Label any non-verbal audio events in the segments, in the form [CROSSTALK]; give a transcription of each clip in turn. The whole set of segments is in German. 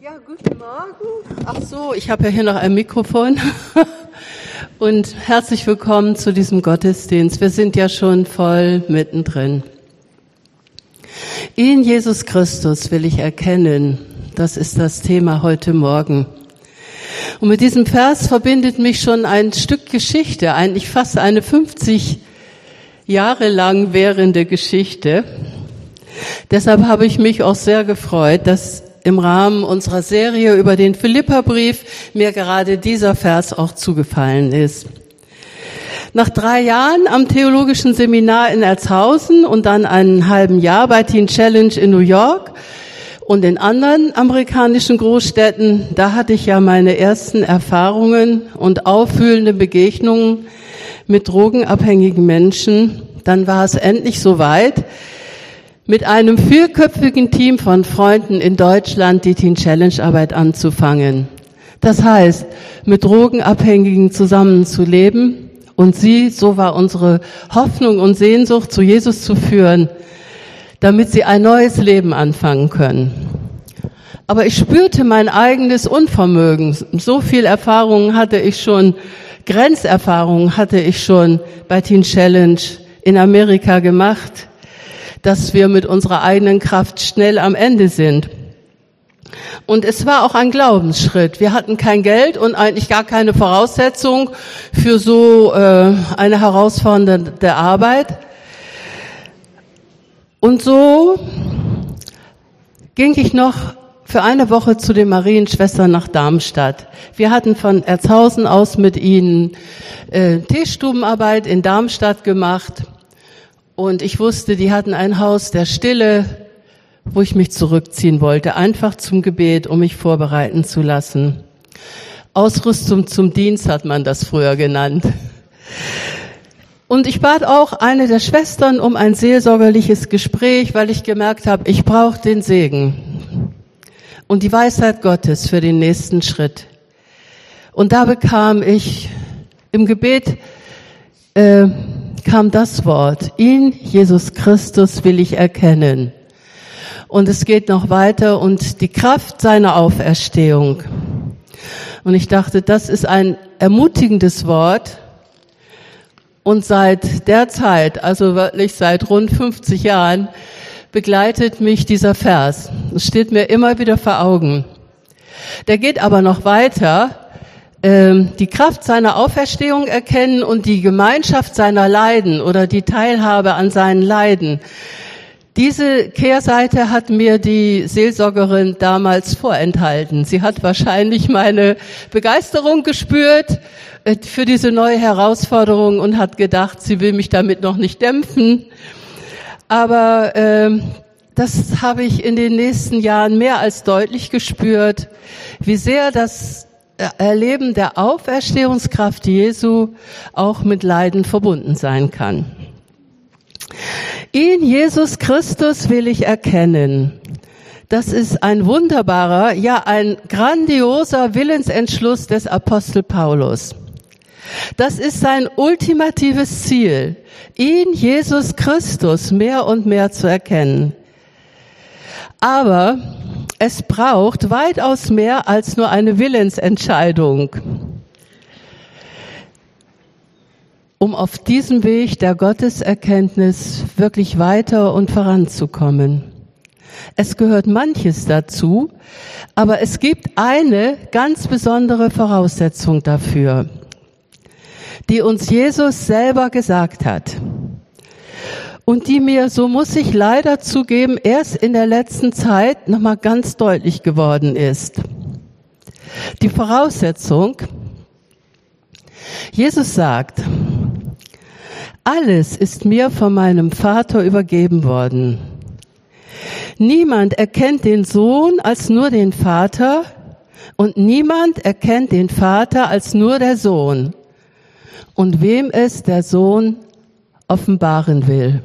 Ja, guten Morgen. Ach so, ich habe ja hier noch ein Mikrofon. [LAUGHS] Und herzlich willkommen zu diesem Gottesdienst. Wir sind ja schon voll mittendrin. In Jesus Christus will ich erkennen. Das ist das Thema heute Morgen. Und mit diesem Vers verbindet mich schon ein Stück Geschichte, eigentlich fast eine 50 Jahre lang währende Geschichte. Deshalb habe ich mich auch sehr gefreut, dass im Rahmen unserer Serie über den Philipperbrief mir gerade dieser Vers auch zugefallen ist. Nach drei Jahren am theologischen Seminar in Erzhausen und dann einen halben Jahr bei Teen Challenge in New York und in anderen amerikanischen Großstädten, da hatte ich ja meine ersten Erfahrungen und auffühlende Begegnungen mit drogenabhängigen Menschen. Dann war es endlich soweit, mit einem vierköpfigen Team von Freunden in Deutschland die Teen Challenge Arbeit anzufangen. Das heißt, mit Drogenabhängigen zusammenzuleben und sie, so war unsere Hoffnung und Sehnsucht, zu Jesus zu führen, damit sie ein neues Leben anfangen können. Aber ich spürte mein eigenes Unvermögen. So viel Erfahrungen hatte ich schon, Grenzerfahrungen hatte ich schon bei Teen Challenge in Amerika gemacht dass wir mit unserer eigenen Kraft schnell am Ende sind. Und es war auch ein Glaubensschritt. Wir hatten kein Geld und eigentlich gar keine Voraussetzung für so äh, eine herausfordernde Arbeit. Und so ging ich noch für eine Woche zu den Marienschwestern nach Darmstadt. Wir hatten von Erzhausen aus mit ihnen äh, Teestubenarbeit in Darmstadt gemacht. Und ich wusste, die hatten ein Haus der Stille, wo ich mich zurückziehen wollte, einfach zum Gebet, um mich vorbereiten zu lassen. Ausrüstung zum Dienst hat man das früher genannt. Und ich bat auch eine der Schwestern um ein seelsorgerliches Gespräch, weil ich gemerkt habe, ich brauche den Segen und die Weisheit Gottes für den nächsten Schritt. Und da bekam ich im Gebet äh, kam das Wort, in Jesus Christus will ich erkennen. Und es geht noch weiter und die Kraft seiner Auferstehung. Und ich dachte, das ist ein ermutigendes Wort. Und seit der Zeit, also wirklich seit rund 50 Jahren, begleitet mich dieser Vers. Es steht mir immer wieder vor Augen. Der geht aber noch weiter die Kraft seiner Auferstehung erkennen und die Gemeinschaft seiner Leiden oder die Teilhabe an seinen Leiden. Diese Kehrseite hat mir die Seelsorgerin damals vorenthalten. Sie hat wahrscheinlich meine Begeisterung gespürt äh, für diese neue Herausforderung und hat gedacht, sie will mich damit noch nicht dämpfen. Aber äh, das habe ich in den nächsten Jahren mehr als deutlich gespürt, wie sehr das Erleben der Auferstehungskraft Jesu auch mit Leiden verbunden sein kann. In Jesus Christus will ich erkennen. Das ist ein wunderbarer, ja ein grandioser Willensentschluss des Apostel Paulus. Das ist sein ultimatives Ziel, in Jesus Christus mehr und mehr zu erkennen. Aber es braucht weitaus mehr als nur eine Willensentscheidung, um auf diesem Weg der Gotteserkenntnis wirklich weiter und voranzukommen. Es gehört manches dazu, aber es gibt eine ganz besondere Voraussetzung dafür, die uns Jesus selber gesagt hat und die mir, so muss ich leider zugeben, erst in der letzten Zeit nochmal ganz deutlich geworden ist. Die Voraussetzung, Jesus sagt, alles ist mir von meinem Vater übergeben worden. Niemand erkennt den Sohn als nur den Vater und niemand erkennt den Vater als nur der Sohn und wem es der Sohn offenbaren will.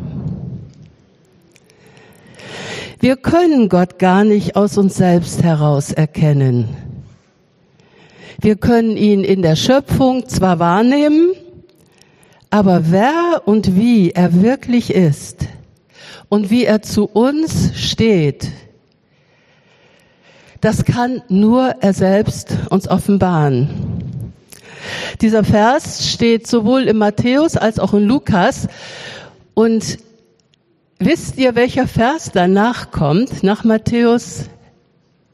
Wir können Gott gar nicht aus uns selbst heraus erkennen. Wir können ihn in der Schöpfung zwar wahrnehmen, aber wer und wie er wirklich ist und wie er zu uns steht, das kann nur er selbst uns offenbaren. Dieser Vers steht sowohl in Matthäus als auch in Lukas. Und wisst ihr, welcher Vers danach kommt? Nach Matthäus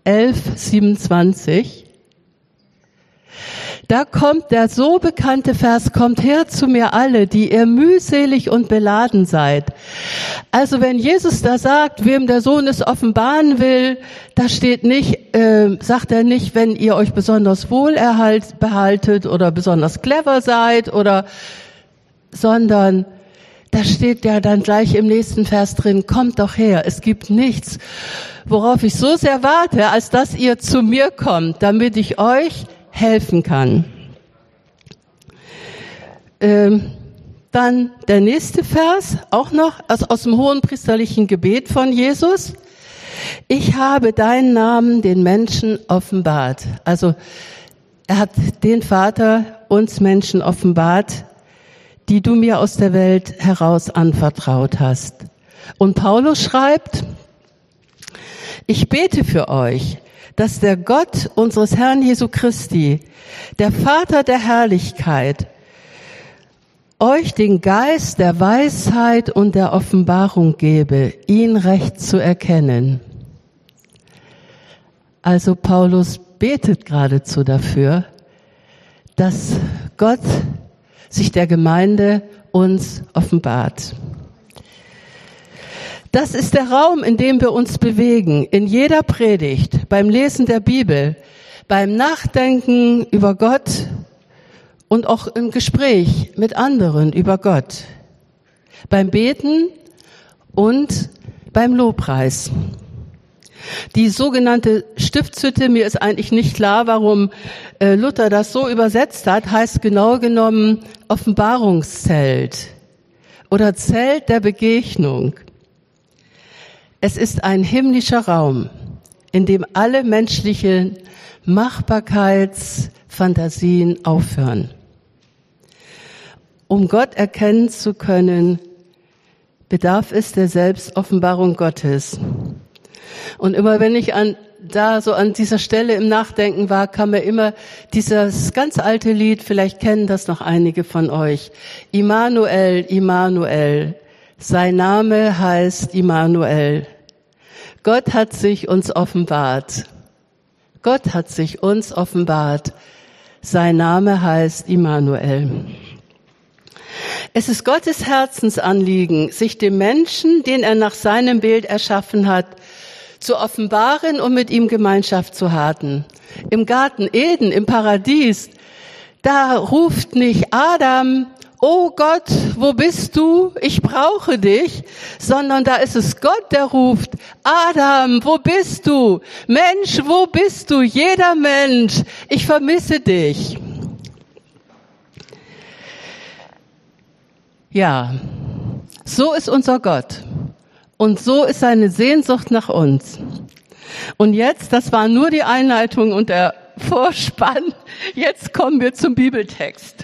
11, 27. Da kommt der so bekannte Vers, kommt her zu mir alle, die ihr mühselig und beladen seid. Also wenn Jesus da sagt, wem der Sohn es offenbaren will, da steht nicht, äh, sagt er nicht, wenn ihr euch besonders wohl erhalt, behaltet oder besonders clever seid oder, sondern da steht ja dann gleich im nächsten Vers drin, kommt doch her, es gibt nichts, worauf ich so sehr warte, als dass ihr zu mir kommt, damit ich euch helfen kann. Ähm, dann der nächste Vers, auch noch aus, aus dem hohen priesterlichen Gebet von Jesus. Ich habe deinen Namen den Menschen offenbart. Also er hat den Vater uns Menschen offenbart, die du mir aus der Welt heraus anvertraut hast. Und Paulus schreibt, ich bete für euch, dass der Gott unseres Herrn Jesu Christi, der Vater der Herrlichkeit, euch den Geist der Weisheit und der Offenbarung gebe, ihn recht zu erkennen. Also Paulus betet geradezu dafür, dass Gott sich der Gemeinde uns offenbart. Das ist der Raum, in dem wir uns bewegen, in jeder Predigt, beim Lesen der Bibel, beim Nachdenken über Gott und auch im Gespräch mit anderen über Gott, beim Beten und beim Lobpreis. Die sogenannte Stiftshütte, mir ist eigentlich nicht klar, warum äh, Luther das so übersetzt hat, heißt genau genommen Offenbarungszelt oder Zelt der Begegnung. Es ist ein himmlischer Raum, in dem alle menschlichen Machbarkeitsfantasien aufhören. Um Gott erkennen zu können, bedarf es der Selbstoffenbarung Gottes. Und immer wenn ich an da so an dieser Stelle im Nachdenken war, kam mir immer dieses ganz alte Lied, vielleicht kennen das noch einige von euch. Immanuel, Immanuel. Sein Name heißt Immanuel. Gott hat sich uns offenbart. Gott hat sich uns offenbart. Sein Name heißt Immanuel. Es ist Gottes Herzensanliegen, sich dem Menschen, den er nach seinem Bild erschaffen hat, zu offenbaren und mit ihm Gemeinschaft zu haben. Im Garten Eden, im Paradies, da ruft nicht Adam, oh Gott, wo bist du? Ich brauche dich, sondern da ist es Gott, der ruft, Adam, wo bist du? Mensch, wo bist du? Jeder Mensch, ich vermisse dich. Ja, so ist unser Gott. Und so ist seine Sehnsucht nach uns. Und jetzt, das war nur die Einleitung und der Vorspann, jetzt kommen wir zum Bibeltext.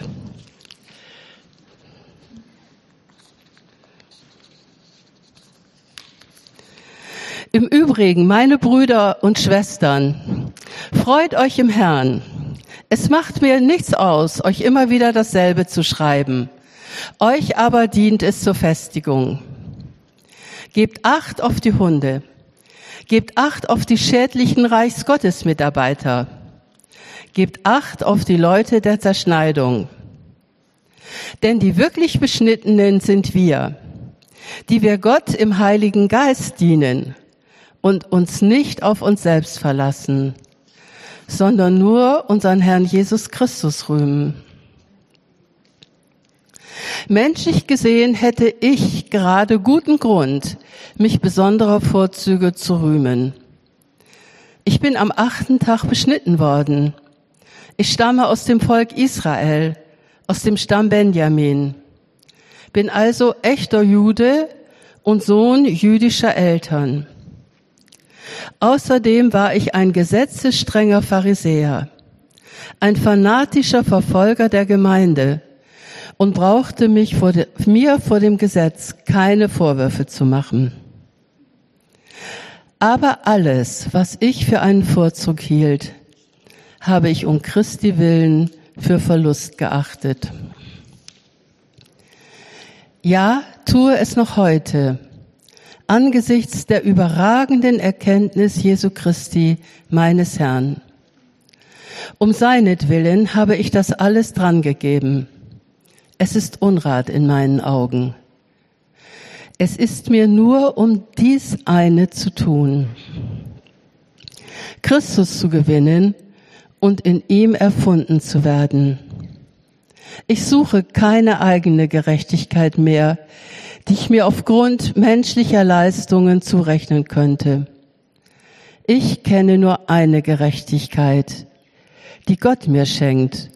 Im Übrigen, meine Brüder und Schwestern, freut euch im Herrn. Es macht mir nichts aus, euch immer wieder dasselbe zu schreiben. Euch aber dient es zur Festigung. Gebt Acht auf die Hunde. Gebt Acht auf die schädlichen Reichsgottesmitarbeiter. Gebt Acht auf die Leute der Zerschneidung. Denn die wirklich Beschnittenen sind wir, die wir Gott im Heiligen Geist dienen und uns nicht auf uns selbst verlassen, sondern nur unseren Herrn Jesus Christus rühmen. Menschlich gesehen hätte ich gerade guten Grund, mich besonderer Vorzüge zu rühmen. Ich bin am achten Tag beschnitten worden. Ich stamme aus dem Volk Israel, aus dem Stamm Benjamin. Bin also echter Jude und Sohn jüdischer Eltern. Außerdem war ich ein gesetzesstrenger Pharisäer, ein fanatischer Verfolger der Gemeinde und brauchte mich vor de, mir vor dem Gesetz keine Vorwürfe zu machen. Aber alles, was ich für einen Vorzug hielt, habe ich um Christi willen für Verlust geachtet. Ja, tue es noch heute, angesichts der überragenden Erkenntnis Jesu Christi, meines Herrn. Um seinetwillen habe ich das alles drangegeben. Es ist Unrat in meinen Augen. Es ist mir nur um dies eine zu tun. Christus zu gewinnen und in ihm erfunden zu werden. Ich suche keine eigene Gerechtigkeit mehr, die ich mir aufgrund menschlicher Leistungen zurechnen könnte. Ich kenne nur eine Gerechtigkeit, die Gott mir schenkt,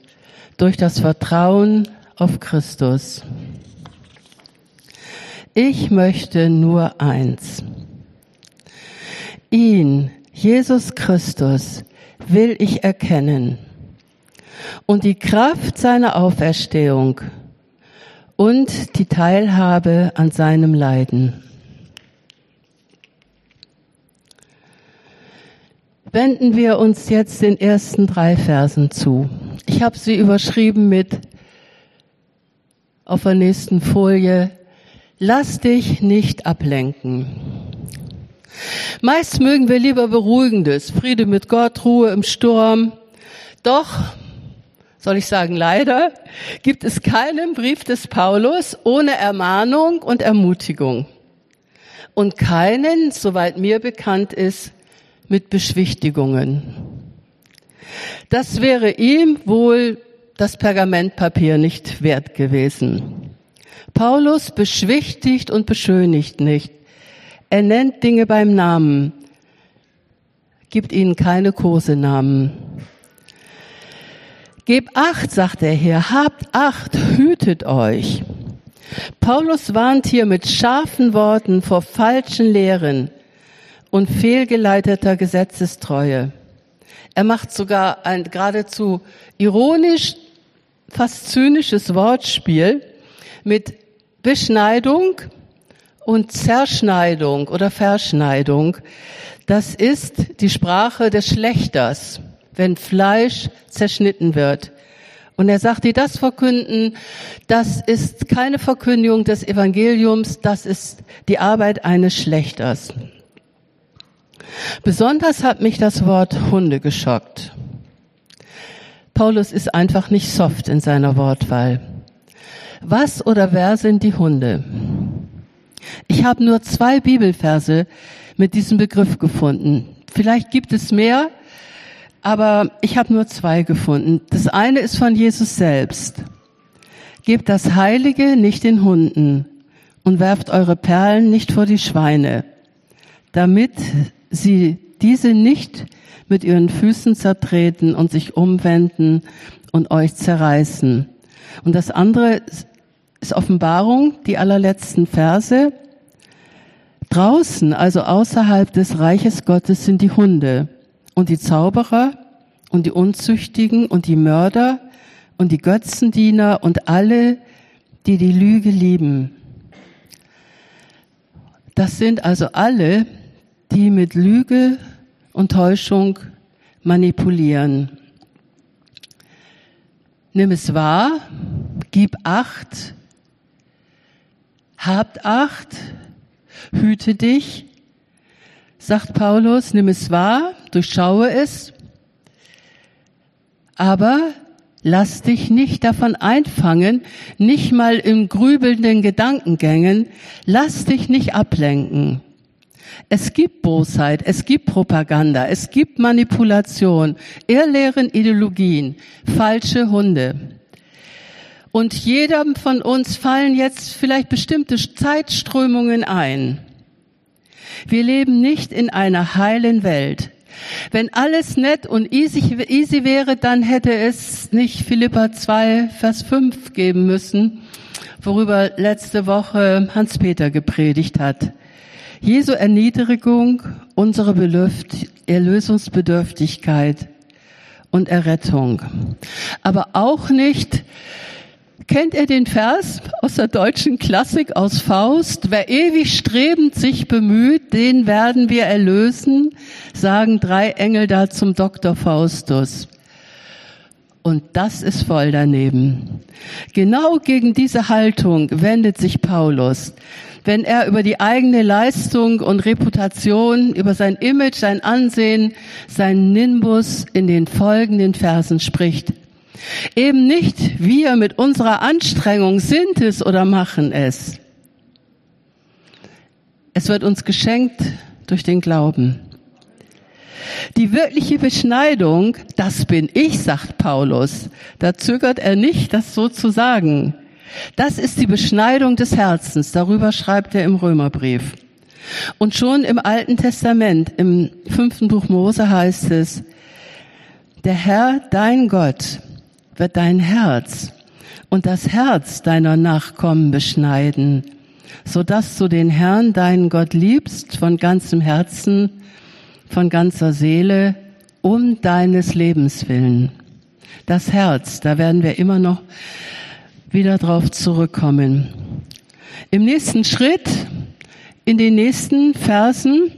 durch das Vertrauen auf Christus. Ich möchte nur eins. Ihn, Jesus Christus, will ich erkennen und die Kraft seiner Auferstehung und die Teilhabe an seinem Leiden. Wenden wir uns jetzt den ersten drei Versen zu. Ich habe sie überschrieben mit auf der nächsten Folie, lass dich nicht ablenken. Meist mögen wir lieber Beruhigendes, Friede mit Gott, Ruhe im Sturm. Doch, soll ich sagen, leider gibt es keinen Brief des Paulus ohne Ermahnung und Ermutigung. Und keinen, soweit mir bekannt ist, mit Beschwichtigungen. Das wäre ihm wohl das Pergamentpapier nicht wert gewesen. Paulus beschwichtigt und beschönigt nicht. Er nennt Dinge beim Namen, gibt ihnen keine Kosenamen. Gebt acht, sagt er hier, habt acht, hütet euch. Paulus warnt hier mit scharfen Worten vor falschen Lehren und fehlgeleiteter Gesetzestreue. Er macht sogar ein geradezu ironisch, fast zynisches Wortspiel mit Beschneidung und Zerschneidung oder Verschneidung. Das ist die Sprache des Schlechters, wenn Fleisch zerschnitten wird. Und er sagt, die das verkünden, das ist keine Verkündigung des Evangeliums, das ist die Arbeit eines Schlechters. Besonders hat mich das Wort Hunde geschockt. Paulus ist einfach nicht soft in seiner Wortwahl. Was oder wer sind die Hunde? Ich habe nur zwei Bibelverse mit diesem Begriff gefunden. Vielleicht gibt es mehr, aber ich habe nur zwei gefunden. Das eine ist von Jesus selbst. Gebt das Heilige nicht den Hunden und werft eure Perlen nicht vor die Schweine, damit sie diese nicht mit ihren Füßen zertreten und sich umwenden und euch zerreißen. Und das andere ist Offenbarung, die allerletzten Verse. Draußen, also außerhalb des Reiches Gottes, sind die Hunde und die Zauberer und die Unzüchtigen und die Mörder und die Götzendiener und alle, die die Lüge lieben. Das sind also alle, die mit Lüge und Täuschung manipulieren. Nimm es wahr, gib acht, habt acht, hüte dich, sagt Paulus, nimm es wahr, durchschaue es, aber lass dich nicht davon einfangen, nicht mal in grübelnden Gedankengängen, lass dich nicht ablenken. Es gibt Bosheit, es gibt Propaganda, es gibt Manipulation, Irrlehren, Ideologien, falsche Hunde. Und jedem von uns fallen jetzt vielleicht bestimmte Zeitströmungen ein. Wir leben nicht in einer heilen Welt. Wenn alles nett und easy, easy wäre, dann hätte es nicht Philippa 2, Vers 5 geben müssen, worüber letzte Woche Hans-Peter gepredigt hat. Jesu Erniedrigung, unsere Erlösungsbedürftigkeit und Errettung. Aber auch nicht Kennt ihr den Vers aus der deutschen Klassik aus Faust? Wer ewig strebend sich bemüht, den werden wir erlösen, sagen drei Engel da zum Dr. Faustus. Und das ist voll daneben. Genau gegen diese Haltung wendet sich Paulus, wenn er über die eigene Leistung und Reputation, über sein Image, sein Ansehen, seinen Nimbus in den folgenden Versen spricht. Eben nicht wir mit unserer Anstrengung sind es oder machen es. Es wird uns geschenkt durch den Glauben. Die wirkliche Beschneidung, das bin ich, sagt Paulus. Da zögert er nicht, das so zu sagen. Das ist die Beschneidung des Herzens. Darüber schreibt er im Römerbrief. Und schon im Alten Testament, im fünften Buch Mose heißt es, der Herr, dein Gott, wird dein Herz und das Herz deiner Nachkommen beschneiden, so dass du den Herrn, deinen Gott liebst von ganzem Herzen, von ganzer Seele, um deines Lebens willen. Das Herz, da werden wir immer noch wieder drauf zurückkommen. Im nächsten Schritt, in den nächsten Versen,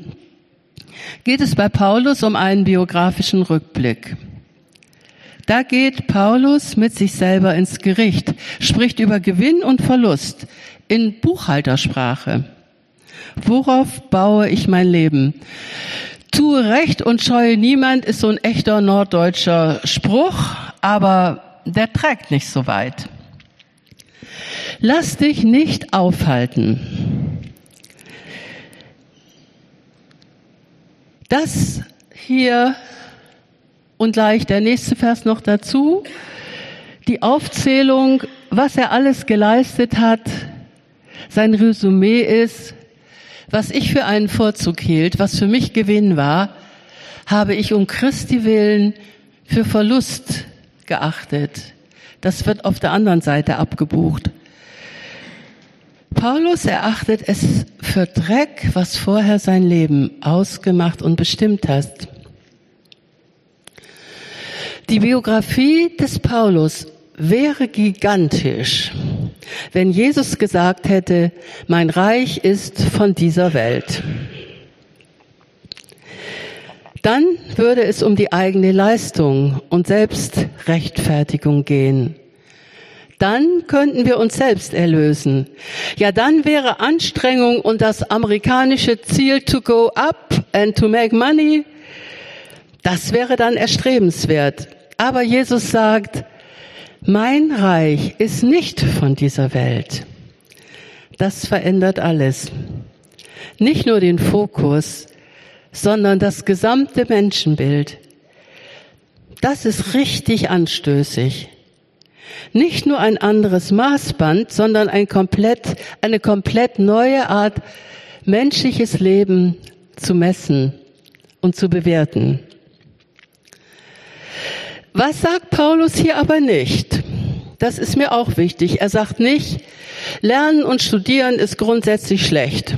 geht es bei Paulus um einen biografischen Rückblick. Da geht Paulus mit sich selber ins Gericht, spricht über Gewinn und Verlust in Buchhaltersprache. Worauf baue ich mein Leben? Tue Recht und scheue niemand ist so ein echter norddeutscher Spruch, aber der trägt nicht so weit. Lass dich nicht aufhalten. Das hier und gleich der nächste Vers noch dazu, die Aufzählung, was er alles geleistet hat, sein Resümee ist, was ich für einen Vorzug hielt, was für mich Gewinn war, habe ich um Christi willen für Verlust geachtet. Das wird auf der anderen Seite abgebucht. Paulus erachtet es für Dreck, was vorher sein Leben ausgemacht und bestimmt hat. Die Biografie des Paulus wäre gigantisch, wenn Jesus gesagt hätte, mein Reich ist von dieser Welt. Dann würde es um die eigene Leistung und Selbstrechtfertigung gehen dann könnten wir uns selbst erlösen. Ja, dann wäre Anstrengung und das amerikanische Ziel to go up and to make money, das wäre dann erstrebenswert. Aber Jesus sagt, mein Reich ist nicht von dieser Welt. Das verändert alles. Nicht nur den Fokus, sondern das gesamte Menschenbild. Das ist richtig anstößig. Nicht nur ein anderes Maßband, sondern ein komplett, eine komplett neue Art, menschliches Leben zu messen und zu bewerten. Was sagt Paulus hier aber nicht? Das ist mir auch wichtig. Er sagt nicht, Lernen und Studieren ist grundsätzlich schlecht.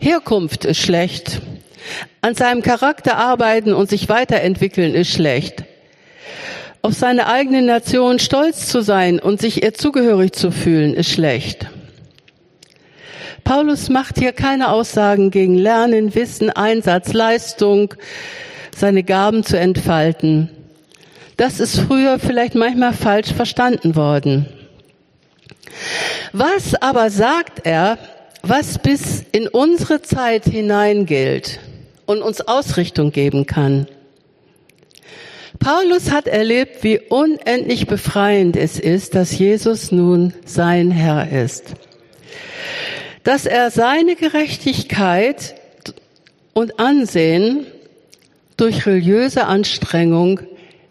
Herkunft ist schlecht. An seinem Charakter arbeiten und sich weiterentwickeln ist schlecht auf seine eigene Nation stolz zu sein und sich ihr zugehörig zu fühlen, ist schlecht. Paulus macht hier keine Aussagen gegen Lernen, Wissen, Einsatz, Leistung, seine Gaben zu entfalten. Das ist früher vielleicht manchmal falsch verstanden worden. Was aber sagt er, was bis in unsere Zeit hinein gilt und uns Ausrichtung geben kann? Paulus hat erlebt, wie unendlich befreiend es ist, dass Jesus nun sein Herr ist. Dass er seine Gerechtigkeit und Ansehen durch religiöse Anstrengung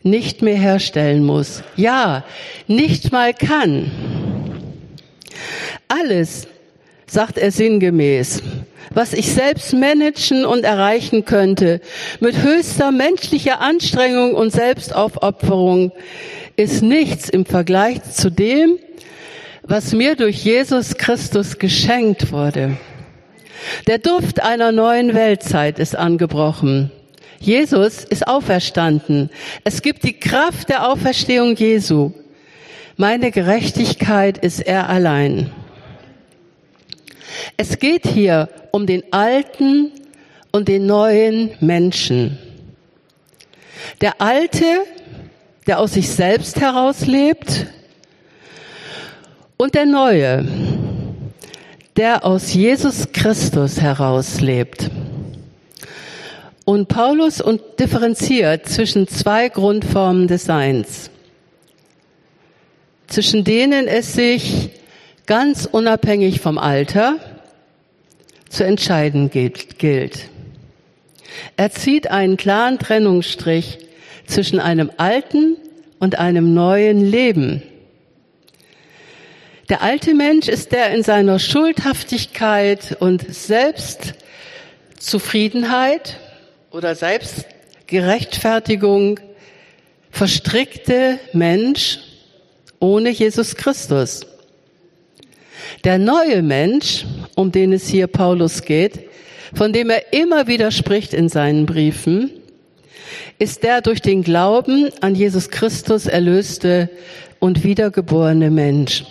nicht mehr herstellen muss. Ja, nicht mal kann. Alles, sagt er sinngemäß, was ich selbst managen und erreichen könnte, mit höchster menschlicher Anstrengung und Selbstaufopferung, ist nichts im Vergleich zu dem, was mir durch Jesus Christus geschenkt wurde. Der Duft einer neuen Weltzeit ist angebrochen. Jesus ist auferstanden. Es gibt die Kraft der Auferstehung Jesu. Meine Gerechtigkeit ist er allein. Es geht hier um den alten und den neuen Menschen. Der alte, der aus sich selbst heraus lebt, und der neue, der aus Jesus Christus heraus lebt. Und Paulus und differenziert zwischen zwei Grundformen des Seins, zwischen denen es sich ganz unabhängig vom Alter zu entscheiden gilt. Er zieht einen klaren Trennungsstrich zwischen einem alten und einem neuen Leben. Der alte Mensch ist der in seiner Schuldhaftigkeit und Selbstzufriedenheit oder Selbstgerechtfertigung verstrickte Mensch ohne Jesus Christus. Der neue Mensch, um den es hier Paulus geht, von dem er immer wieder spricht in seinen Briefen, ist der durch den Glauben an Jesus Christus erlöste und wiedergeborene Mensch.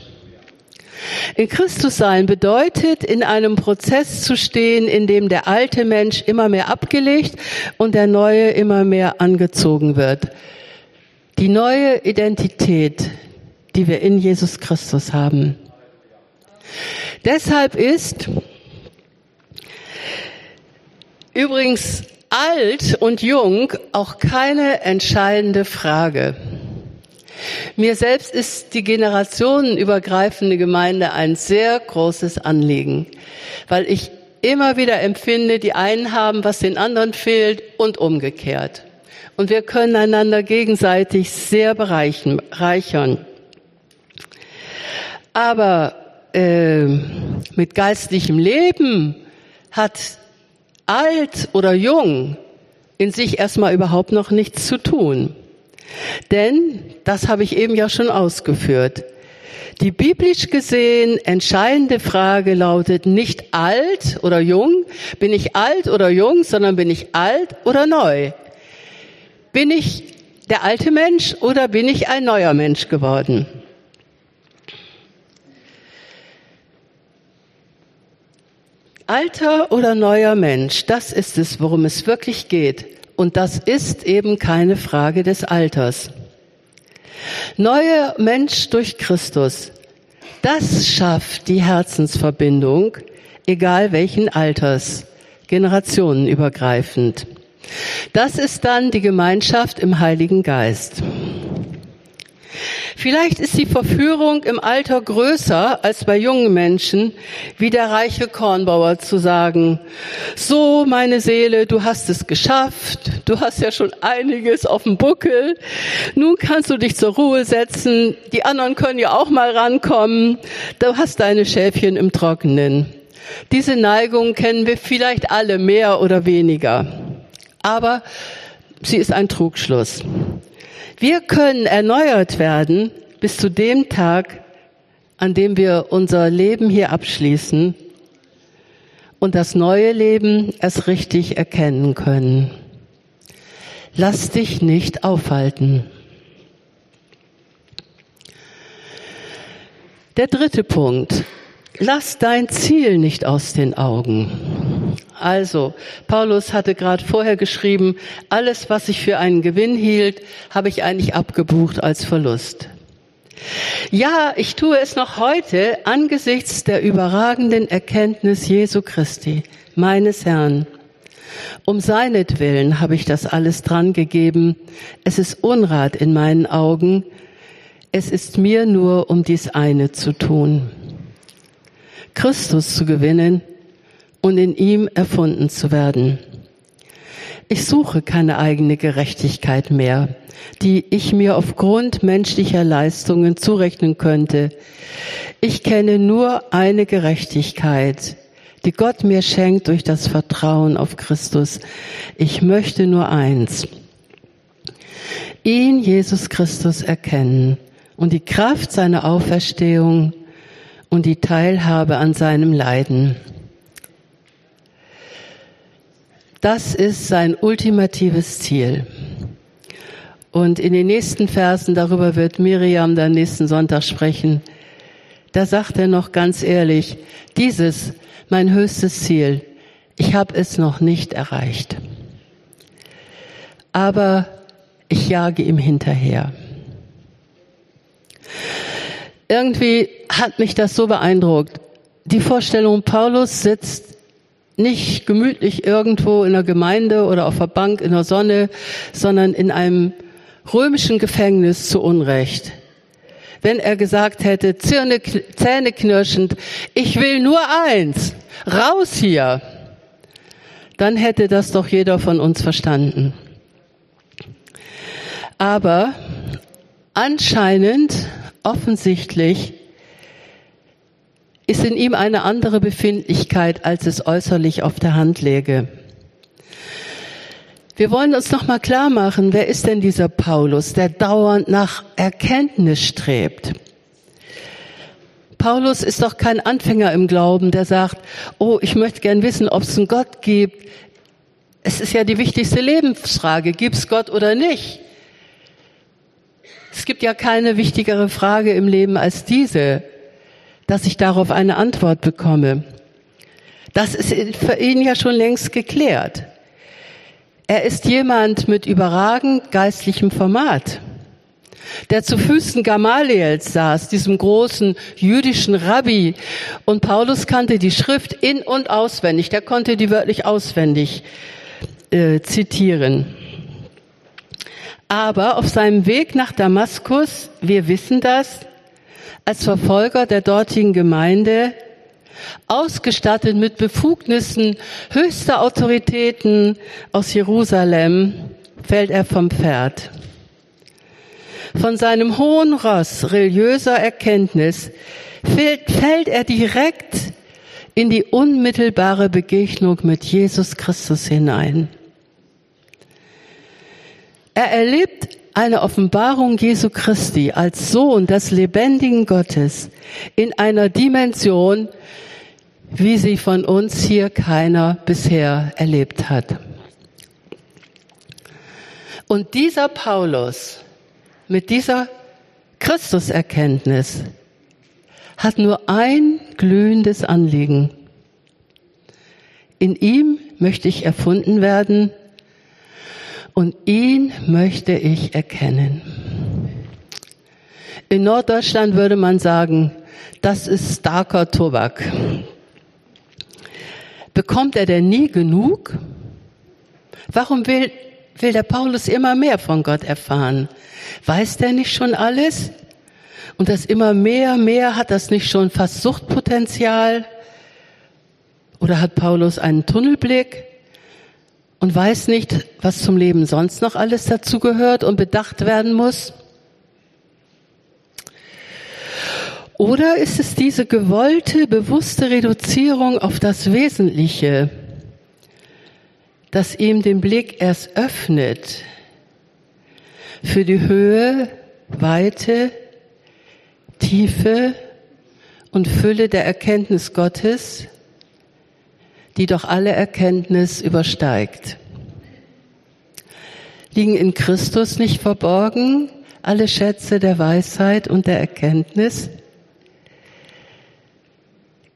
In Christus sein bedeutet, in einem Prozess zu stehen, in dem der alte Mensch immer mehr abgelegt und der neue immer mehr angezogen wird. Die neue Identität, die wir in Jesus Christus haben. Deshalb ist übrigens alt und jung auch keine entscheidende Frage. Mir selbst ist die generationenübergreifende Gemeinde ein sehr großes Anliegen, weil ich immer wieder empfinde, die einen haben, was den anderen fehlt und umgekehrt. Und wir können einander gegenseitig sehr bereichern. Aber äh, mit geistlichem Leben hat alt oder jung in sich erstmal überhaupt noch nichts zu tun. Denn, das habe ich eben ja schon ausgeführt, die biblisch gesehen entscheidende Frage lautet nicht alt oder jung, bin ich alt oder jung, sondern bin ich alt oder neu? Bin ich der alte Mensch oder bin ich ein neuer Mensch geworden? Alter oder neuer Mensch, das ist es, worum es wirklich geht. Und das ist eben keine Frage des Alters. Neuer Mensch durch Christus, das schafft die Herzensverbindung, egal welchen Alters, generationenübergreifend. Das ist dann die Gemeinschaft im Heiligen Geist. Vielleicht ist die Verführung im Alter größer als bei jungen Menschen, wie der reiche Kornbauer zu sagen, so meine Seele, du hast es geschafft, du hast ja schon einiges auf dem Buckel, nun kannst du dich zur Ruhe setzen, die anderen können ja auch mal rankommen, du hast deine Schäfchen im Trockenen. Diese Neigung kennen wir vielleicht alle mehr oder weniger. Aber sie ist ein Trugschluss. Wir können erneuert werden bis zu dem Tag, an dem wir unser Leben hier abschließen und das neue Leben erst richtig erkennen können. Lass dich nicht aufhalten. Der dritte Punkt. Lass dein Ziel nicht aus den Augen. Also, Paulus hatte gerade vorher geschrieben, alles, was ich für einen Gewinn hielt, habe ich eigentlich abgebucht als Verlust. Ja, ich tue es noch heute angesichts der überragenden Erkenntnis Jesu Christi, meines Herrn. Um seinetwillen habe ich das alles dran gegeben. Es ist Unrat in meinen Augen. Es ist mir nur um dies eine zu tun. Christus zu gewinnen und in ihm erfunden zu werden. Ich suche keine eigene Gerechtigkeit mehr, die ich mir aufgrund menschlicher Leistungen zurechnen könnte. Ich kenne nur eine Gerechtigkeit, die Gott mir schenkt durch das Vertrauen auf Christus. Ich möchte nur eins, ihn, Jesus Christus, erkennen und die Kraft seiner Auferstehung und die Teilhabe an seinem Leiden. Das ist sein ultimatives Ziel. Und in den nächsten Versen, darüber wird Miriam dann nächsten Sonntag sprechen, da sagt er noch ganz ehrlich, dieses, mein höchstes Ziel, ich habe es noch nicht erreicht. Aber ich jage ihm hinterher. Irgendwie hat mich das so beeindruckt. Die Vorstellung, Paulus sitzt nicht gemütlich irgendwo in der Gemeinde oder auf der Bank in der Sonne, sondern in einem römischen Gefängnis zu Unrecht. Wenn er gesagt hätte, Zähne, Zähne knirschend, ich will nur eins, raus hier, dann hätte das doch jeder von uns verstanden. Aber anscheinend, offensichtlich, ist in ihm eine andere Befindlichkeit, als es äußerlich auf der Hand läge. Wir wollen uns noch mal klar machen, wer ist denn dieser Paulus, der dauernd nach Erkenntnis strebt? Paulus ist doch kein Anfänger im Glauben, der sagt, oh, ich möchte gern wissen, ob es einen Gott gibt. Es ist ja die wichtigste Lebensfrage, gibt es Gott oder nicht? Es gibt ja keine wichtigere Frage im Leben als diese, dass ich darauf eine Antwort bekomme. Das ist für ihn ja schon längst geklärt. Er ist jemand mit überragend geistlichem Format, der zu Füßen Gamaliels saß, diesem großen jüdischen Rabbi. Und Paulus kannte die Schrift in und auswendig. Der konnte die wörtlich auswendig äh, zitieren. Aber auf seinem Weg nach Damaskus, wir wissen das, als Verfolger der dortigen Gemeinde ausgestattet mit Befugnissen höchster Autoritäten aus Jerusalem, fällt er vom Pferd. Von seinem hohen Ross religiöser Erkenntnis fällt, fällt er direkt in die unmittelbare Begegnung mit Jesus Christus hinein. Er erlebt eine Offenbarung Jesu Christi als Sohn des lebendigen Gottes in einer Dimension, wie sie von uns hier keiner bisher erlebt hat. Und dieser Paulus mit dieser Christuserkenntnis hat nur ein glühendes Anliegen. In ihm möchte ich erfunden werden und ihn möchte ich erkennen. In Norddeutschland würde man sagen, das ist starker Tobak. Bekommt er denn nie genug? Warum will, will der Paulus immer mehr von Gott erfahren? Weiß der nicht schon alles? Und das immer mehr, mehr, hat das nicht schon fast Suchtpotenzial? Oder hat Paulus einen Tunnelblick und weiß nicht, was zum Leben sonst noch alles dazugehört und bedacht werden muss? Oder ist es diese gewollte, bewusste Reduzierung auf das Wesentliche, das ihm den Blick erst öffnet für die Höhe, Weite, Tiefe und Fülle der Erkenntnis Gottes, die doch alle Erkenntnis übersteigt? Liegen in Christus nicht verborgen alle Schätze der Weisheit und der Erkenntnis?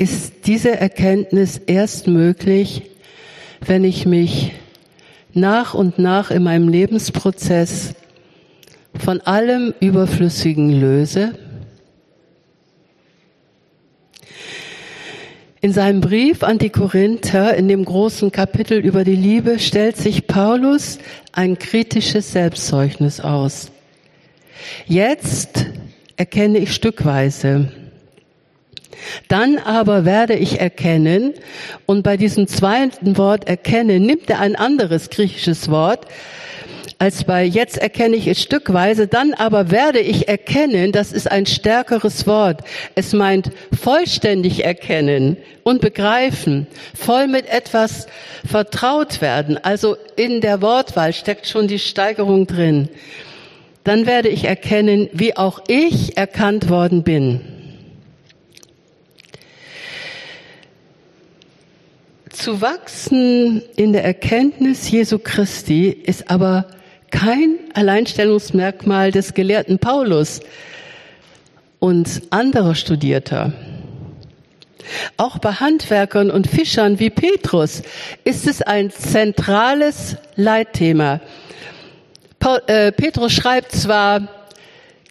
ist diese Erkenntnis erst möglich, wenn ich mich nach und nach in meinem Lebensprozess von allem Überflüssigen löse. In seinem Brief an die Korinther, in dem großen Kapitel über die Liebe, stellt sich Paulus ein kritisches Selbstzeugnis aus. Jetzt erkenne ich stückweise, dann aber werde ich erkennen, und bei diesem zweiten Wort erkennen nimmt er ein anderes griechisches Wort, als bei jetzt erkenne ich es stückweise, dann aber werde ich erkennen, das ist ein stärkeres Wort. Es meint vollständig erkennen und begreifen, voll mit etwas vertraut werden. Also in der Wortwahl steckt schon die Steigerung drin. Dann werde ich erkennen, wie auch ich erkannt worden bin. Zu wachsen in der Erkenntnis Jesu Christi ist aber kein Alleinstellungsmerkmal des Gelehrten Paulus und anderer Studierter. Auch bei Handwerkern und Fischern wie Petrus ist es ein zentrales Leitthema. Äh, Petrus schreibt zwar,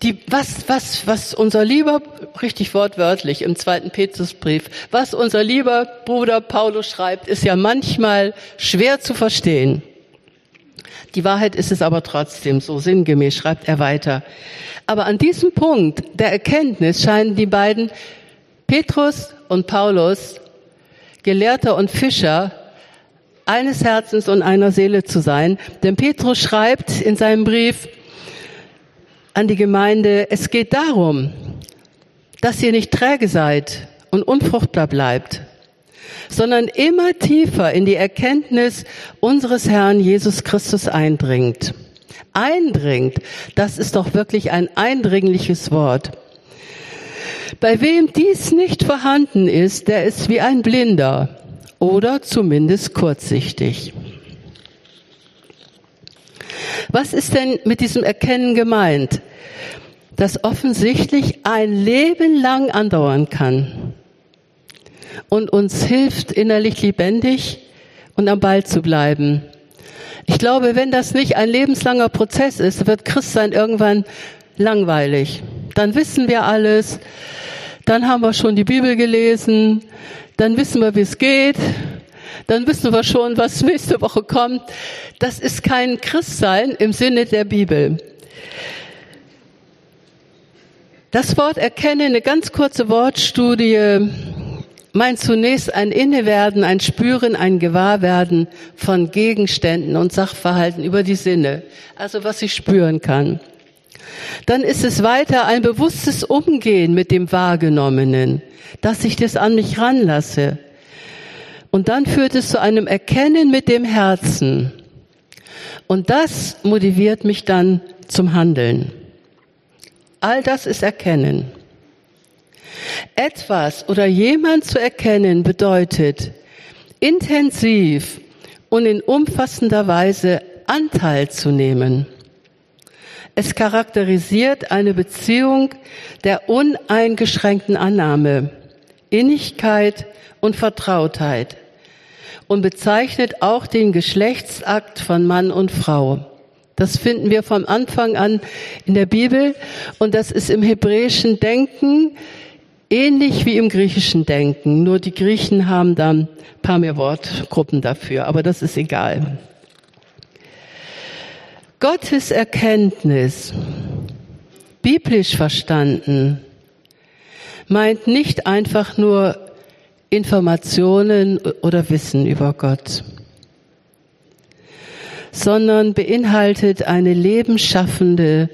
die, was, was, was unser lieber, richtig wortwörtlich im zweiten Petrusbrief, was unser lieber Bruder Paulus schreibt, ist ja manchmal schwer zu verstehen. Die Wahrheit ist es aber trotzdem, so sinngemäß schreibt er weiter. Aber an diesem Punkt der Erkenntnis scheinen die beiden Petrus und Paulus, Gelehrter und Fischer, eines Herzens und einer Seele zu sein. Denn Petrus schreibt in seinem Brief an die Gemeinde, es geht darum, dass ihr nicht träge seid und unfruchtbar bleibt, sondern immer tiefer in die Erkenntnis unseres Herrn Jesus Christus eindringt. Eindringt, das ist doch wirklich ein eindringliches Wort. Bei wem dies nicht vorhanden ist, der ist wie ein Blinder oder zumindest kurzsichtig. Was ist denn mit diesem Erkennen gemeint? Das offensichtlich ein Leben lang andauern kann und uns hilft, innerlich lebendig und am Ball zu bleiben. Ich glaube, wenn das nicht ein lebenslanger Prozess ist, wird Christsein irgendwann langweilig. Dann wissen wir alles, dann haben wir schon die Bibel gelesen, dann wissen wir, wie es geht, dann wissen wir schon, was nächste Woche kommt. Das ist kein Christsein im Sinne der Bibel. Das Wort erkenne, eine ganz kurze Wortstudie, meint zunächst ein Innewerden, ein Spüren, ein Gewahrwerden von Gegenständen und Sachverhalten über die Sinne, also was ich spüren kann. Dann ist es weiter ein bewusstes Umgehen mit dem Wahrgenommenen, dass ich das an mich ranlasse. Und dann führt es zu einem Erkennen mit dem Herzen. Und das motiviert mich dann zum Handeln. All das ist Erkennen. Etwas oder jemand zu erkennen bedeutet intensiv und in umfassender Weise Anteil zu nehmen. Es charakterisiert eine Beziehung der uneingeschränkten Annahme, Innigkeit und Vertrautheit und bezeichnet auch den Geschlechtsakt von Mann und Frau. Das finden wir vom Anfang an in der Bibel und das ist im hebräischen Denken ähnlich wie im griechischen Denken. Nur die Griechen haben da ein paar mehr Wortgruppen dafür, aber das ist egal. Gottes Erkenntnis, biblisch verstanden, meint nicht einfach nur Informationen oder Wissen über Gott, sondern beinhaltet eine lebensschaffende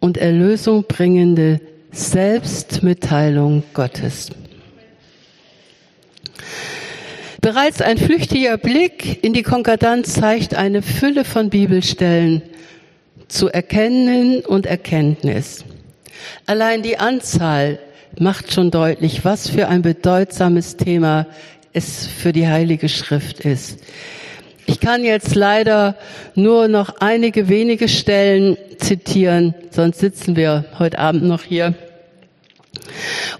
und Erlösung bringende Selbstmitteilung Gottes. Bereits ein flüchtiger Blick in die Konkordanz zeigt eine Fülle von Bibelstellen zu Erkennen und Erkenntnis. Allein die Anzahl macht schon deutlich, was für ein bedeutsames Thema es für die Heilige Schrift ist. Ich kann jetzt leider nur noch einige wenige Stellen zitieren, sonst sitzen wir heute Abend noch hier.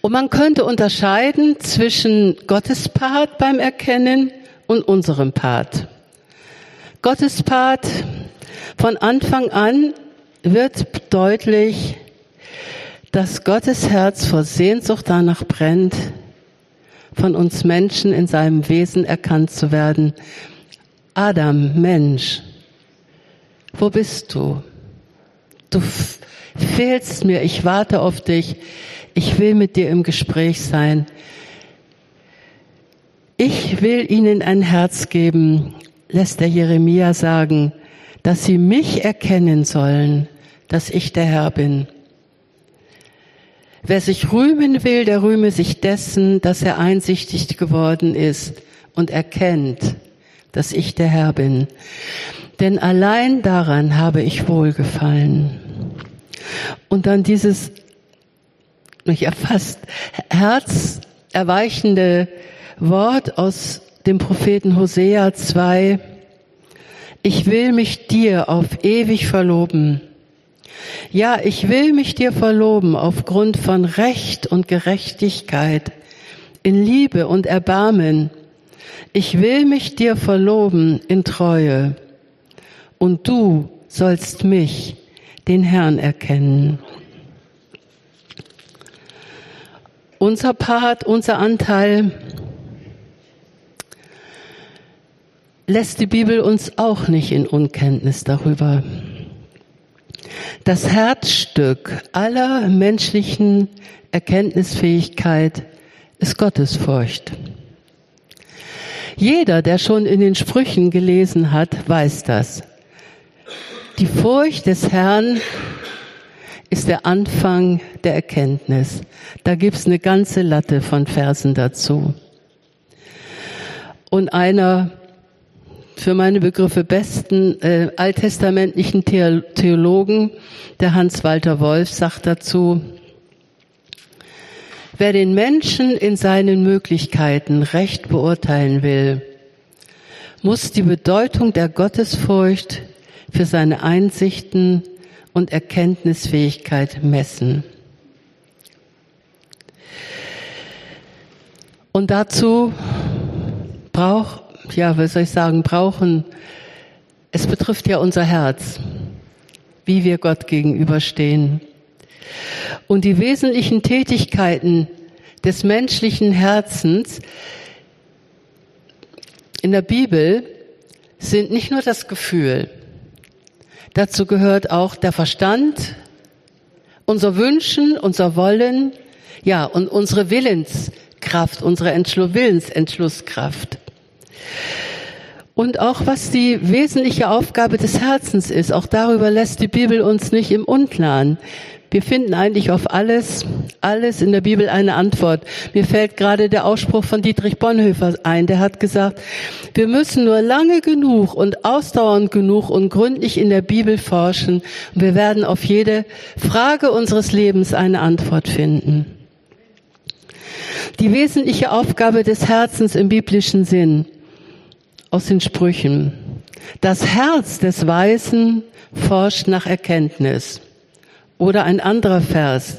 Und man könnte unterscheiden zwischen Gottes Part beim Erkennen und unserem Part. Gottes Part von Anfang an wird deutlich, dass Gottes Herz vor Sehnsucht danach brennt, von uns Menschen in seinem Wesen erkannt zu werden. Adam, Mensch, wo bist du? Du fehlst mir, ich warte auf dich, ich will mit dir im Gespräch sein. Ich will ihnen ein Herz geben, lässt der Jeremia sagen, dass sie mich erkennen sollen, dass ich der Herr bin. Wer sich rühmen will, der rühme sich dessen, dass er einsichtig geworden ist und erkennt, dass ich der Herr bin. Denn allein daran habe ich wohlgefallen. Und dann dieses mich erfasst herzerweichende Wort aus dem Propheten Hosea 2. Ich will mich dir auf ewig verloben. Ja, ich will mich dir verloben aufgrund von Recht und Gerechtigkeit, in Liebe und Erbarmen. Ich will mich dir verloben in Treue. Und du sollst mich, den Herrn, erkennen. Unser Part, unser Anteil lässt die Bibel uns auch nicht in Unkenntnis darüber. Das Herzstück aller menschlichen Erkenntnisfähigkeit ist Gottesfurcht. Jeder, der schon in den Sprüchen gelesen hat, weiß das. Die Furcht des Herrn ist der Anfang der Erkenntnis. Da gibt's eine ganze Latte von Versen dazu. Und einer für meine Begriffe besten äh, alttestamentlichen Theologen, der Hans-Walter Wolf, sagt dazu, wer den Menschen in seinen Möglichkeiten recht beurteilen will, muss die Bedeutung der Gottesfurcht für seine Einsichten und Erkenntnisfähigkeit messen. Und dazu braucht, ja, was soll ich sagen, brauchen, es betrifft ja unser Herz, wie wir Gott gegenüberstehen. Und die wesentlichen Tätigkeiten des menschlichen Herzens in der Bibel sind nicht nur das Gefühl, Dazu gehört auch der Verstand, unser Wünschen, unser Wollen, ja, und unsere Willenskraft, unsere Entschlu Willensentschlusskraft. Und auch was die wesentliche Aufgabe des Herzens ist, auch darüber lässt die Bibel uns nicht im Unklaren. Wir finden eigentlich auf alles, alles in der Bibel eine Antwort. Mir fällt gerade der Ausspruch von Dietrich Bonhoeffer ein, der hat gesagt, wir müssen nur lange genug und ausdauernd genug und gründlich in der Bibel forschen und wir werden auf jede Frage unseres Lebens eine Antwort finden. Die wesentliche Aufgabe des Herzens im biblischen Sinn aus den Sprüchen. Das Herz des Weisen forscht nach Erkenntnis. Oder ein anderer Vers.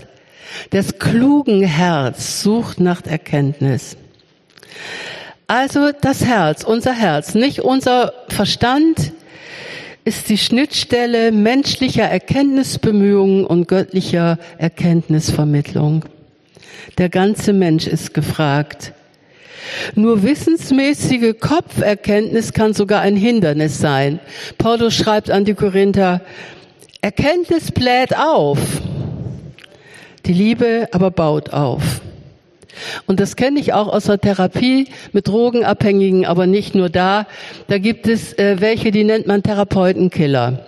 Das klugen Herz sucht nach Erkenntnis. Also das Herz, unser Herz, nicht unser Verstand, ist die Schnittstelle menschlicher Erkenntnisbemühungen und göttlicher Erkenntnisvermittlung. Der ganze Mensch ist gefragt. Nur wissensmäßige Kopferkenntnis kann sogar ein Hindernis sein. Paulus schreibt an die Korinther, Erkenntnis bläht auf, die Liebe aber baut auf. Und das kenne ich auch aus der Therapie mit Drogenabhängigen, aber nicht nur da. Da gibt es äh, welche, die nennt man Therapeutenkiller.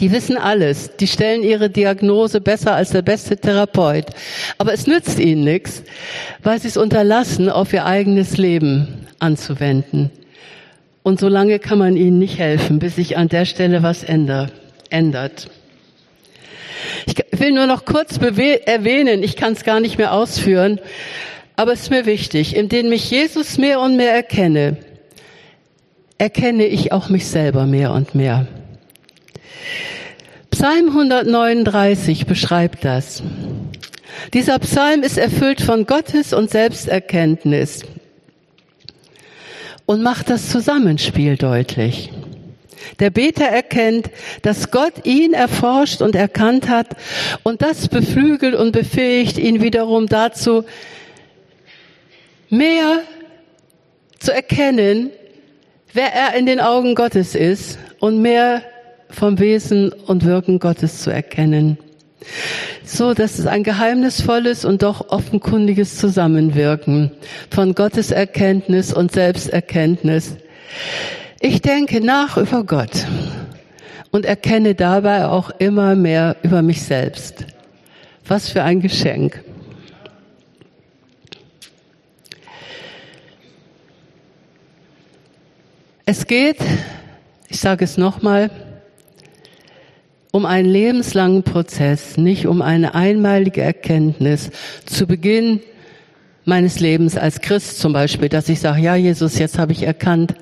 Die wissen alles, die stellen ihre Diagnose besser als der beste Therapeut. Aber es nützt ihnen nichts, weil sie es unterlassen, auf ihr eigenes Leben anzuwenden. Und so lange kann man ihnen nicht helfen, bis sich an der Stelle was ändert ändert. Ich will nur noch kurz erwähnen, ich kann es gar nicht mehr ausführen, aber es ist mir wichtig, indem ich Jesus mehr und mehr erkenne, erkenne ich auch mich selber mehr und mehr. Psalm 139 beschreibt das. Dieser Psalm ist erfüllt von Gottes und Selbsterkenntnis und macht das Zusammenspiel deutlich. Der Beter erkennt, dass Gott ihn erforscht und erkannt hat und das beflügelt und befähigt ihn wiederum dazu, mehr zu erkennen, wer er in den Augen Gottes ist und mehr vom Wesen und Wirken Gottes zu erkennen. So, das ist ein geheimnisvolles und doch offenkundiges Zusammenwirken von Gottes Erkenntnis und Selbsterkenntnis. Ich denke nach über Gott und erkenne dabei auch immer mehr über mich selbst. Was für ein Geschenk. Es geht, ich sage es nochmal, um einen lebenslangen Prozess, nicht um eine einmalige Erkenntnis zu Beginn meines Lebens als Christ zum Beispiel, dass ich sage, ja Jesus, jetzt habe ich erkannt,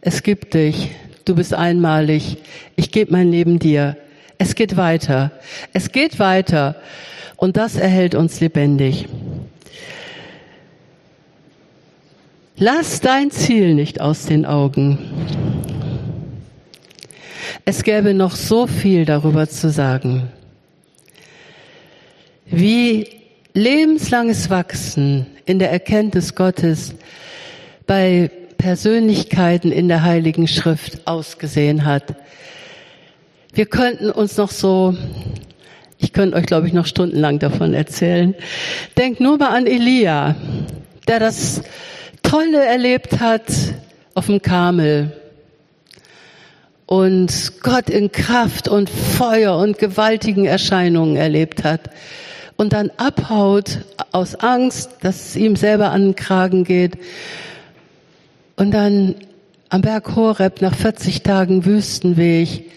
es gibt dich. du bist einmalig, ich gebe mein Leben dir. Es geht weiter. Es geht weiter. Und das erhält uns lebendig. Lass dein Ziel nicht aus den Augen. Es gäbe noch so viel darüber zu sagen. Wie lebenslanges Wachsen in der Erkenntnis Gottes bei Persönlichkeiten in der Heiligen Schrift ausgesehen hat. Wir könnten uns noch so, ich könnte euch glaube ich noch stundenlang davon erzählen. Denkt nur mal an Elia, der das Tolle erlebt hat auf dem Kamel und Gott in Kraft und Feuer und gewaltigen Erscheinungen erlebt hat und dann abhaut aus Angst, dass es ihm selber an den Kragen geht und dann am Berg Horeb nach 40 Tagen Wüstenweg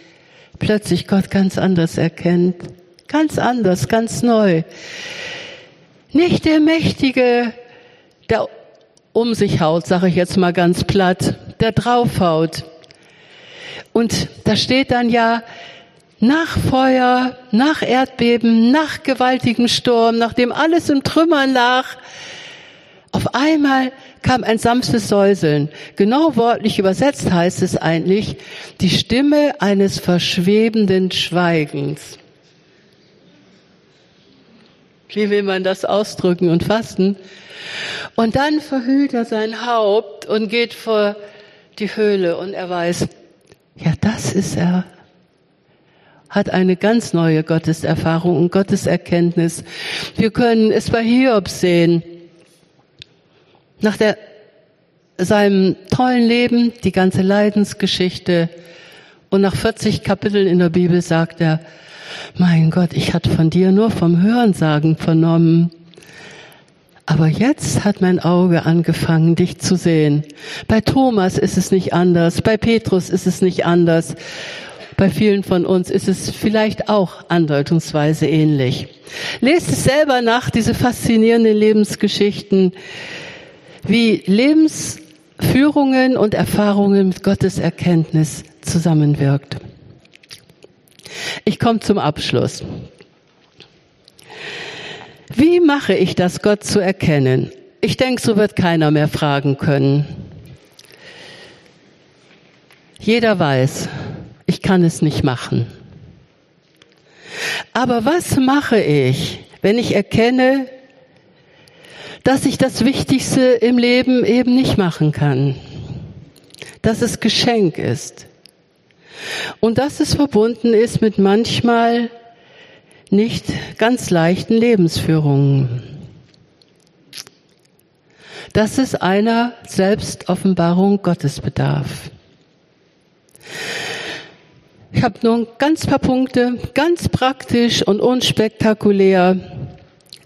plötzlich Gott ganz anders erkennt. Ganz anders, ganz neu. Nicht der Mächtige, der um sich haut, sage ich jetzt mal ganz platt, der draufhaut, und da steht dann ja, nach Feuer, nach Erdbeben, nach gewaltigem Sturm, nachdem alles im Trümmern lag, auf einmal kam ein sanftes Säuseln. Genau wortlich übersetzt heißt es eigentlich, die Stimme eines verschwebenden Schweigens. Wie will man das ausdrücken und fassen? Und dann verhüllt er sein Haupt und geht vor die Höhle und er weiß, ja, das ist er. Hat eine ganz neue Gotteserfahrung und Gotteserkenntnis. Wir können es bei Hiob sehen. Nach der, seinem tollen Leben, die ganze Leidensgeschichte und nach 40 Kapiteln in der Bibel sagt er, mein Gott, ich hatte von dir nur vom Hörensagen vernommen. Aber jetzt hat mein Auge angefangen, dich zu sehen. Bei Thomas ist es nicht anders, bei Petrus ist es nicht anders. Bei vielen von uns ist es vielleicht auch andeutungsweise ähnlich. Lest es selber nach, diese faszinierenden Lebensgeschichten, wie Lebensführungen und Erfahrungen mit Gottes Erkenntnis zusammenwirkt. Ich komme zum Abschluss. Wie mache ich das, Gott zu erkennen? Ich denke, so wird keiner mehr fragen können. Jeder weiß, ich kann es nicht machen. Aber was mache ich, wenn ich erkenne, dass ich das Wichtigste im Leben eben nicht machen kann? Dass es Geschenk ist. Und dass es verbunden ist mit manchmal nicht ganz leichten Lebensführungen. Das ist einer Selbstoffenbarung Gottes bedarf. Ich habe nur ein ganz paar Punkte, ganz praktisch und unspektakulär.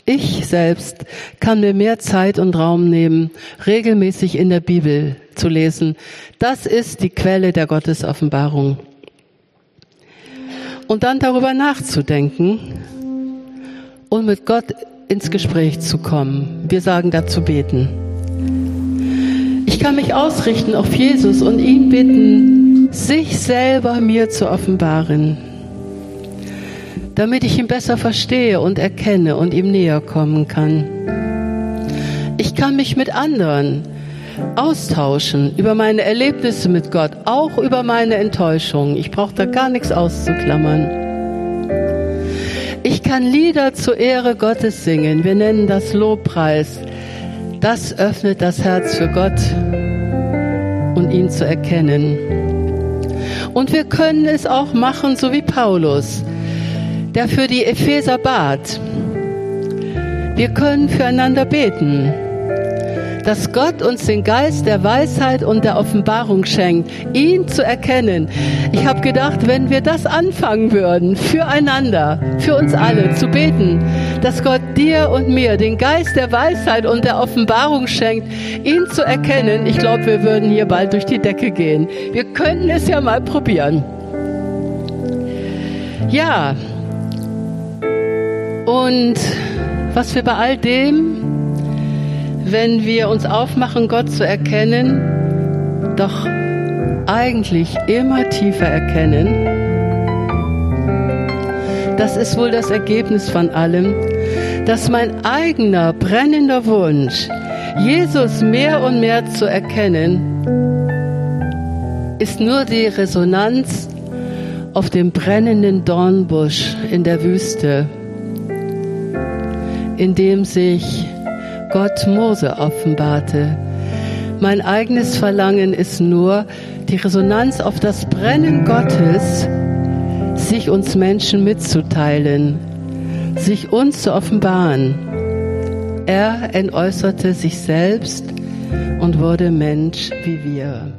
Ich selbst kann mir mehr Zeit und Raum nehmen, regelmäßig in der Bibel zu lesen. Das ist die Quelle der Gottesoffenbarung und dann darüber nachzudenken und mit Gott ins Gespräch zu kommen. Wir sagen dazu beten. Ich kann mich ausrichten auf Jesus und ihn bitten, sich selber mir zu offenbaren, damit ich ihn besser verstehe und erkenne und ihm näher kommen kann. Ich kann mich mit anderen austauschen über meine Erlebnisse mit Gott, auch über meine Enttäuschungen. Ich brauche da gar nichts auszuklammern. Ich kann Lieder zur Ehre Gottes singen. Wir nennen das Lobpreis. Das öffnet das Herz für Gott und ihn zu erkennen. Und wir können es auch machen, so wie Paulus, der für die Epheser bat. Wir können füreinander beten dass Gott uns den Geist der Weisheit und der Offenbarung schenkt, ihn zu erkennen. Ich habe gedacht, wenn wir das anfangen würden, füreinander, für uns alle zu beten, dass Gott dir und mir den Geist der Weisheit und der Offenbarung schenkt, ihn zu erkennen, ich glaube, wir würden hier bald durch die Decke gehen. Wir könnten es ja mal probieren. Ja. Und was wir bei all dem wenn wir uns aufmachen, Gott zu erkennen, doch eigentlich immer tiefer erkennen, das ist wohl das Ergebnis von allem, dass mein eigener brennender Wunsch, Jesus mehr und mehr zu erkennen, ist nur die Resonanz auf dem brennenden Dornbusch in der Wüste, in dem sich Gott Mose offenbarte. Mein eigenes Verlangen ist nur die Resonanz auf das Brennen Gottes, sich uns Menschen mitzuteilen, sich uns zu offenbaren. Er entäußerte sich selbst und wurde Mensch wie wir.